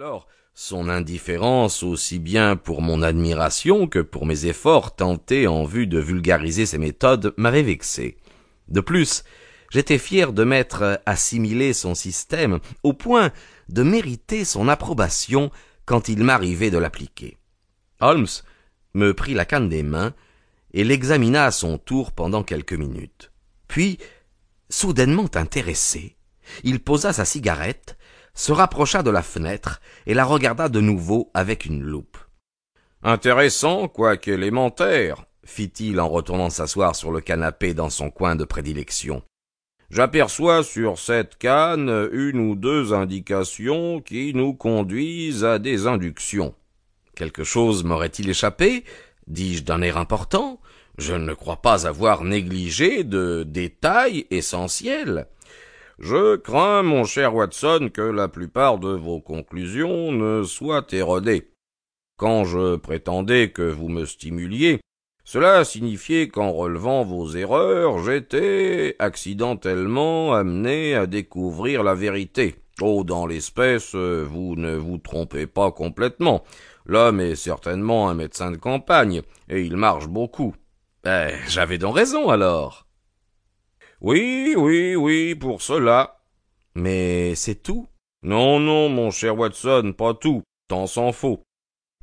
Alors, son indifférence, aussi bien pour mon admiration que pour mes efforts tentés en vue de vulgariser ses méthodes, m'avait vexé. De plus, j'étais fier de m'être assimilé son système au point de mériter son approbation quand il m'arrivait de l'appliquer. Holmes me prit la canne des mains et l'examina à son tour pendant quelques minutes. Puis, soudainement intéressé, il posa sa cigarette, se rapprocha de la fenêtre et la regarda de nouveau avec une loupe. Intéressant, quoique élémentaire, fit-il en retournant s'asseoir sur le canapé dans son coin de prédilection. J'aperçois sur cette canne une ou deux indications qui nous conduisent à des inductions. Quelque chose m'aurait-il échappé? Dis-je d'un air important? Je ne crois pas avoir négligé de détails essentiels. Je crains, mon cher Watson, que la plupart de vos conclusions ne soient erronées. Quand je prétendais que vous me stimuliez, cela signifiait qu'en relevant vos erreurs, j'étais accidentellement amené à découvrir la vérité. Oh, dans l'espèce, vous ne vous trompez pas complètement. L'homme est certainement un médecin de campagne, et il marche beaucoup. Eh, j'avais donc raison alors. Oui, oui, oui, pour cela. Mais c'est tout. Non, non, mon cher Watson, pas tout. Tant s'en faut.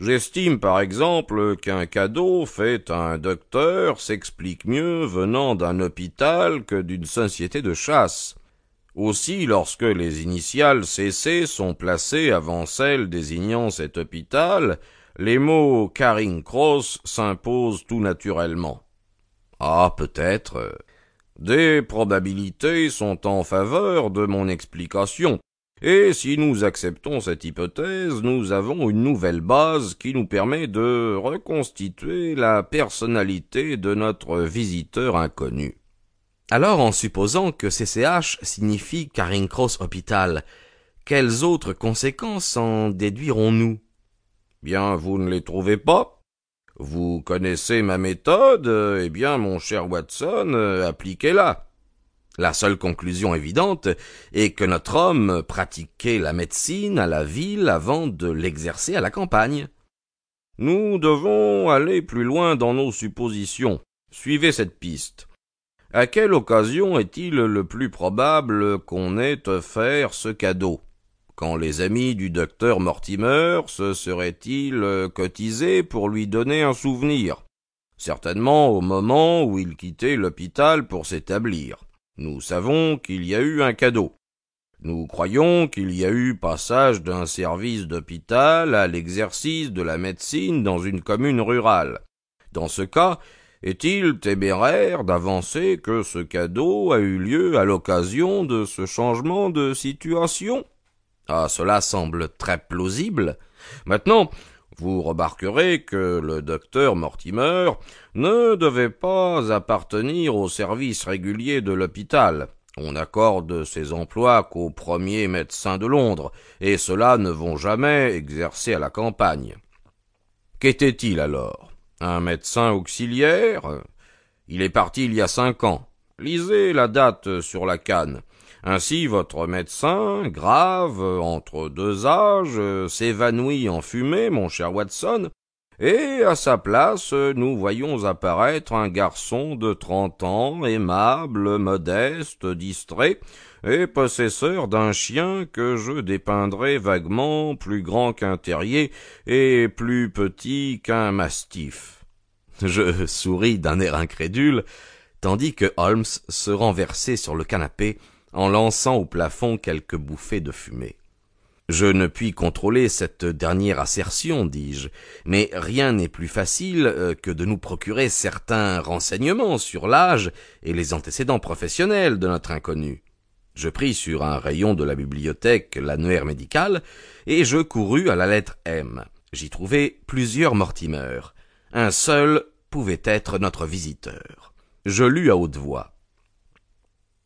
J'estime par exemple qu'un cadeau fait à un docteur s'explique mieux venant d'un hôpital que d'une société de chasse. Aussi, lorsque les initiales CC sont placées avant celles désignant cet hôpital, les mots Caring Cross s'imposent tout naturellement. Ah, peut-être. Des probabilités sont en faveur de mon explication, et si nous acceptons cette hypothèse, nous avons une nouvelle base qui nous permet de reconstituer la personnalité de notre visiteur inconnu. Alors, en supposant que CCH signifie Caring Cross Hôpital, quelles autres conséquences en déduirons-nous? Bien, vous ne les trouvez pas vous connaissez ma méthode, eh bien, mon cher Watson, appliquez-la. La seule conclusion évidente est que notre homme pratiquait la médecine à la ville avant de l'exercer à la campagne. Nous devons aller plus loin dans nos suppositions. Suivez cette piste. À quelle occasion est-il le plus probable qu'on ait offert ce cadeau? Quand les amis du docteur Mortimer se seraient-ils cotisés pour lui donner un souvenir? Certainement au moment où il quittait l'hôpital pour s'établir. Nous savons qu'il y a eu un cadeau. Nous croyons qu'il y a eu passage d'un service d'hôpital à l'exercice de la médecine dans une commune rurale. Dans ce cas, est-il téméraire d'avancer que ce cadeau a eu lieu à l'occasion de ce changement de situation? Ah, cela semble très plausible. Maintenant, vous remarquerez que le docteur Mortimer ne devait pas appartenir au service régulier de l'hôpital. On accorde ses emplois qu'aux premiers médecins de Londres, et ceux-là ne vont jamais exercer à la campagne. Qu'était-il alors? Un médecin auxiliaire? Il est parti il y a cinq ans. Lisez la date sur la canne. Ainsi votre médecin, grave, entre deux âges, s'évanouit en fumée, mon cher Watson, et à sa place nous voyons apparaître un garçon de trente ans, aimable, modeste, distrait, et possesseur d'un chien que je dépeindrai vaguement plus grand qu'un terrier et plus petit qu'un mastif. Je souris d'un air incrédule, tandis que Holmes se renversait sur le canapé en lançant au plafond quelques bouffées de fumée. Je ne puis contrôler cette dernière assertion, dis-je, mais rien n'est plus facile euh, que de nous procurer certains renseignements sur l'âge et les antécédents professionnels de notre inconnu. Je pris sur un rayon de la bibliothèque l'annuaire médical, et je courus à la lettre M. J'y trouvai plusieurs Mortimer. Un seul pouvait être notre visiteur. Je lus à haute voix.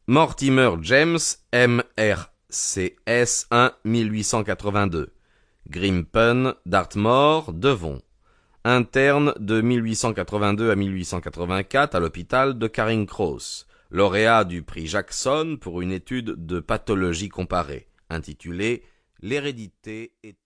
Mortimer James, M.R.C.S. 1 1882. Grimpen, Dartmoor, Devon. Interne de 1882 à 1884 à l'hôpital de Caring Cross. Lauréat du prix Jackson pour une étude de pathologie comparée, intitulée L'hérédité est